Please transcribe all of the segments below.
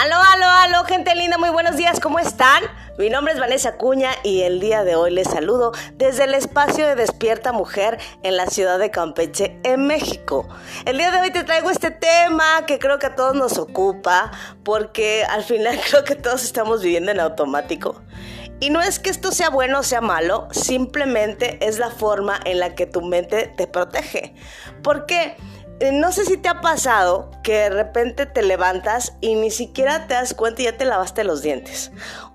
Aló, aló, aló, gente linda, muy buenos días, ¿cómo están? Mi nombre es Vanessa Cuña y el día de hoy les saludo desde el espacio de Despierta Mujer en la ciudad de Campeche, en México. El día de hoy te traigo este tema que creo que a todos nos ocupa porque al final creo que todos estamos viviendo en automático. Y no es que esto sea bueno o sea malo, simplemente es la forma en la que tu mente te protege. ¿Por qué? Eh, no sé si te ha pasado que de repente te levantas y ni siquiera te das cuenta y ya te lavaste los dientes.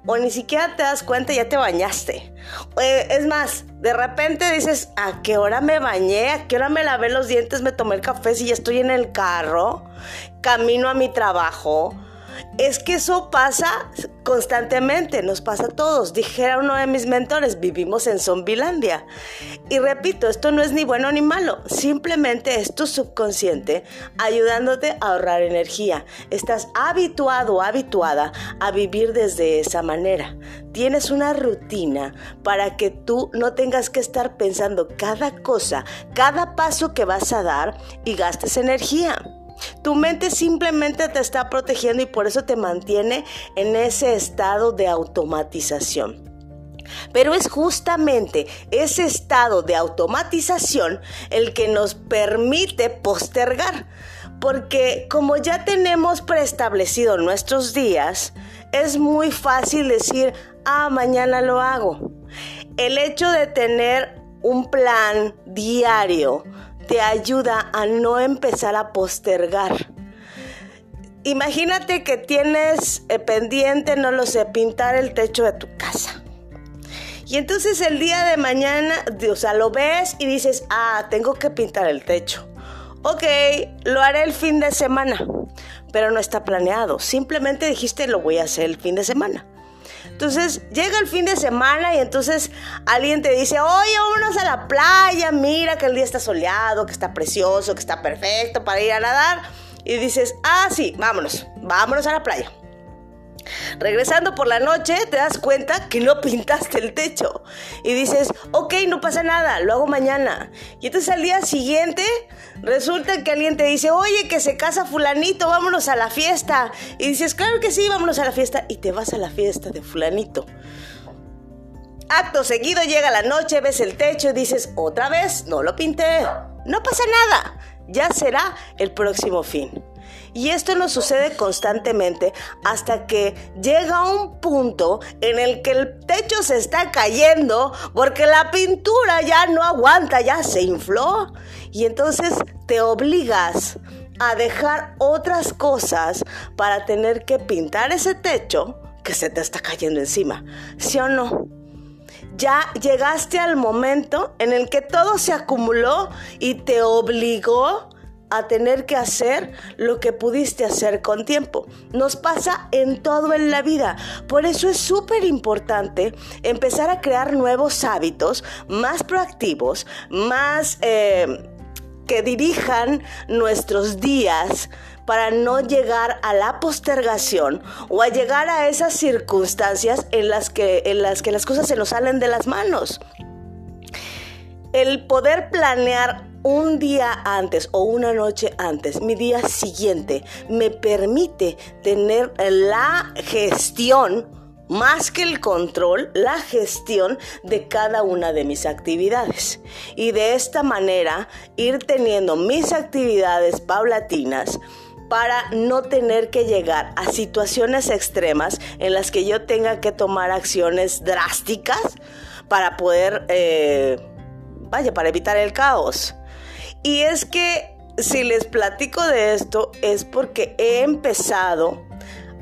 O ni siquiera te das cuenta y ya te bañaste. Eh, es más, de repente dices, ¿a qué hora me bañé? ¿A qué hora me lavé los dientes? Me tomé el café si ya estoy en el carro. Camino a mi trabajo es que eso pasa constantemente, nos pasa a todos. Dijera uno de mis mentores, vivimos en Zombilandia. Y repito, esto no es ni bueno ni malo, simplemente es tu subconsciente ayudándote a ahorrar energía. Estás habituado habituada a vivir desde esa manera. Tienes una rutina para que tú no tengas que estar pensando cada cosa, cada paso que vas a dar y gastes energía. Tu mente simplemente te está protegiendo y por eso te mantiene en ese estado de automatización. Pero es justamente ese estado de automatización el que nos permite postergar. Porque como ya tenemos preestablecido nuestros días, es muy fácil decir, ah, mañana lo hago. El hecho de tener un plan diario te ayuda a no empezar a postergar. Imagínate que tienes eh, pendiente, no lo sé, pintar el techo de tu casa. Y entonces el día de mañana, o sea, lo ves y dices, ah, tengo que pintar el techo. Ok, lo haré el fin de semana, pero no está planeado. Simplemente dijiste, lo voy a hacer el fin de semana. Entonces llega el fin de semana y entonces alguien te dice, oye, vámonos a la playa, mira que el día está soleado, que está precioso, que está perfecto para ir a nadar. Y dices, ah, sí, vámonos, vámonos a la playa. Regresando por la noche te das cuenta que no pintaste el techo y dices, ok, no pasa nada, lo hago mañana. Y entonces al día siguiente resulta que alguien te dice, oye, que se casa fulanito, vámonos a la fiesta. Y dices, claro que sí, vámonos a la fiesta. Y te vas a la fiesta de fulanito. Acto seguido llega la noche, ves el techo y dices, otra vez, no lo pinté. No pasa nada, ya será el próximo fin. Y esto nos sucede constantemente hasta que llega un punto en el que el techo se está cayendo porque la pintura ya no aguanta, ya se infló. Y entonces te obligas a dejar otras cosas para tener que pintar ese techo que se te está cayendo encima. ¿Sí o no? ya llegaste al momento en el que todo se acumuló y te obligó a tener que hacer lo que pudiste hacer con tiempo. Nos pasa en todo en la vida. Por eso es súper importante empezar a crear nuevos hábitos más proactivos, más eh, que dirijan nuestros días para no llegar a la postergación o a llegar a esas circunstancias en las que, en las, que las cosas se nos salen de las manos. El poder planear un día antes o una noche antes, mi día siguiente, me permite tener la gestión, más que el control, la gestión de cada una de mis actividades. Y de esta manera ir teniendo mis actividades paulatinas para no tener que llegar a situaciones extremas en las que yo tenga que tomar acciones drásticas para poder, eh, vaya, para evitar el caos. Y es que si les platico de esto es porque he empezado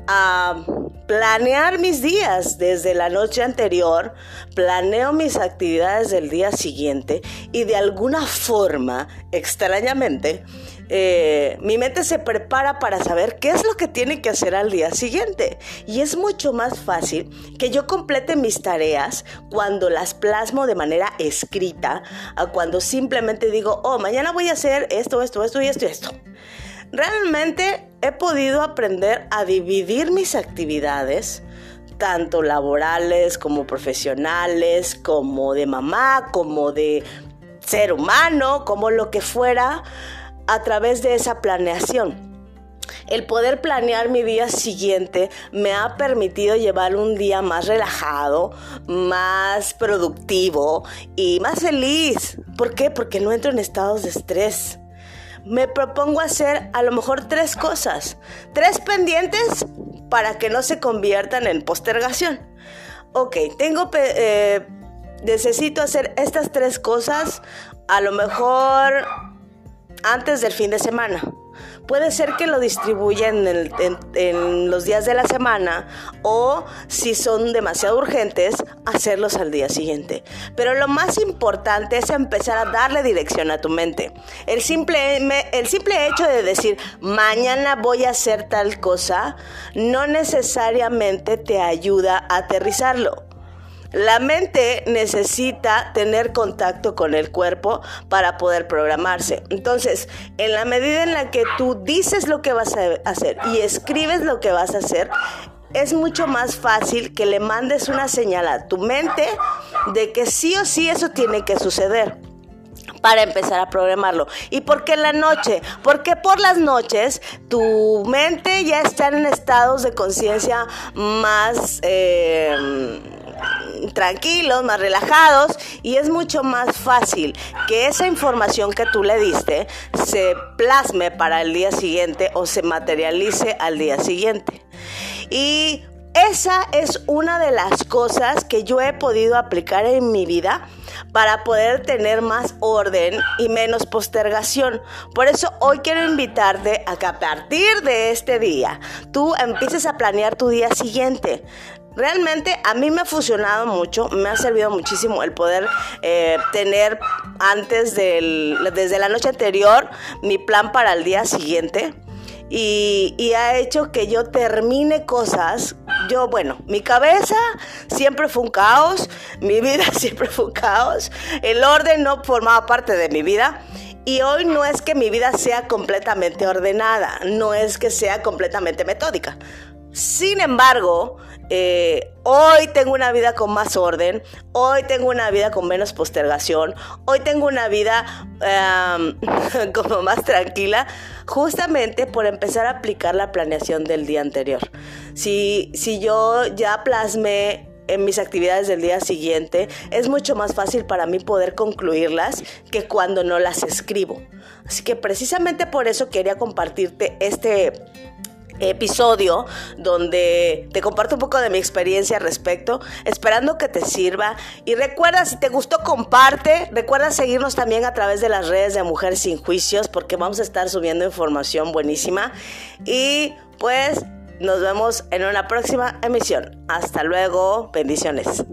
a planear mis días desde la noche anterior, planeo mis actividades del día siguiente y de alguna forma, extrañamente, eh, mi mente se prepara para saber qué es lo que tiene que hacer al día siguiente. Y es mucho más fácil que yo complete mis tareas cuando las plasmo de manera escrita a cuando simplemente digo, oh, mañana voy a hacer esto, esto, esto y esto y esto. Realmente he podido aprender a dividir mis actividades tanto laborales como profesionales, como de mamá, como de ser humano, como lo que fuera, a través de esa planeación. el poder planear mi día siguiente me ha permitido llevar un día más relajado, más productivo y más feliz. ¿Por qué? Porque no entro en estados de estrés. Me propongo hacer a lo mejor tres cosas, tres pendientes para que no se conviertan en postergación. Ok, tengo, eh, necesito hacer estas tres cosas a lo mejor antes del fin de semana puede ser que lo distribuyan en, los días de la semana o si son demasiado urgentes, hacerlos al día siguiente. Pero lo más importante es empezar a darle dirección a tu mente. El simple, el simple hecho de decir, mañana voy a hacer tal cosa, no necesariamente te ayuda a aterrizarlo. La mente necesita tener contacto con el cuerpo para poder programarse. Entonces, en la medida en la que tú dices lo que vas a hacer y escribes lo que vas a hacer, es mucho más fácil que le mandes una señal a tu mente de que sí o sí eso tiene que suceder para empezar a programarlo. ¿Y por qué en la noche? Porque por las noches tu mente ya está en estados de conciencia más... Eh, tranquilos, más relajados y es mucho más fácil que esa información que tú le diste se plasme para el día siguiente o se materialice al día siguiente. Y esa es una de las cosas que yo he podido aplicar en mi vida para poder tener más orden y menos postergación. Por eso hoy quiero invitarte a que a partir de este día tú empieces a planear tu día siguiente. Realmente a mí me ha funcionado mucho, me ha servido muchísimo el poder eh, tener antes del, desde la noche anterior mi plan para el día siguiente. Y, y, ha hecho que yo termine cosas. Yo, bueno, mi cabeza siempre fue un caos, mi vida siempre fue un caos, el orden no formaba parte de mi vida. Y hoy no es que mi vida sea completamente ordenada, no es que sea completamente metódica. Sin embargo, eh, hoy tengo una vida con más orden, hoy tengo una vida con menos postergación, hoy tengo una vida como más tranquila, justamente por empezar a aplicar la planeación del día anterior. Si, si yo ya plasmé en mis actividades del día siguiente, es mucho más fácil para mí poder concluirlas que cuando no las escribo. Así que precisamente por eso quería compartirte este episodio donde te comparto un poco de mi experiencia al respecto, esperando que te sirva. Y recuerda, si te gustó, comparte. Recuerda seguirnos también a través de las redes de Mujeres Sin Juicios, porque vamos a estar subiendo información buenísima. Y pues nos vemos en una próxima emisión. Hasta luego, bendiciones.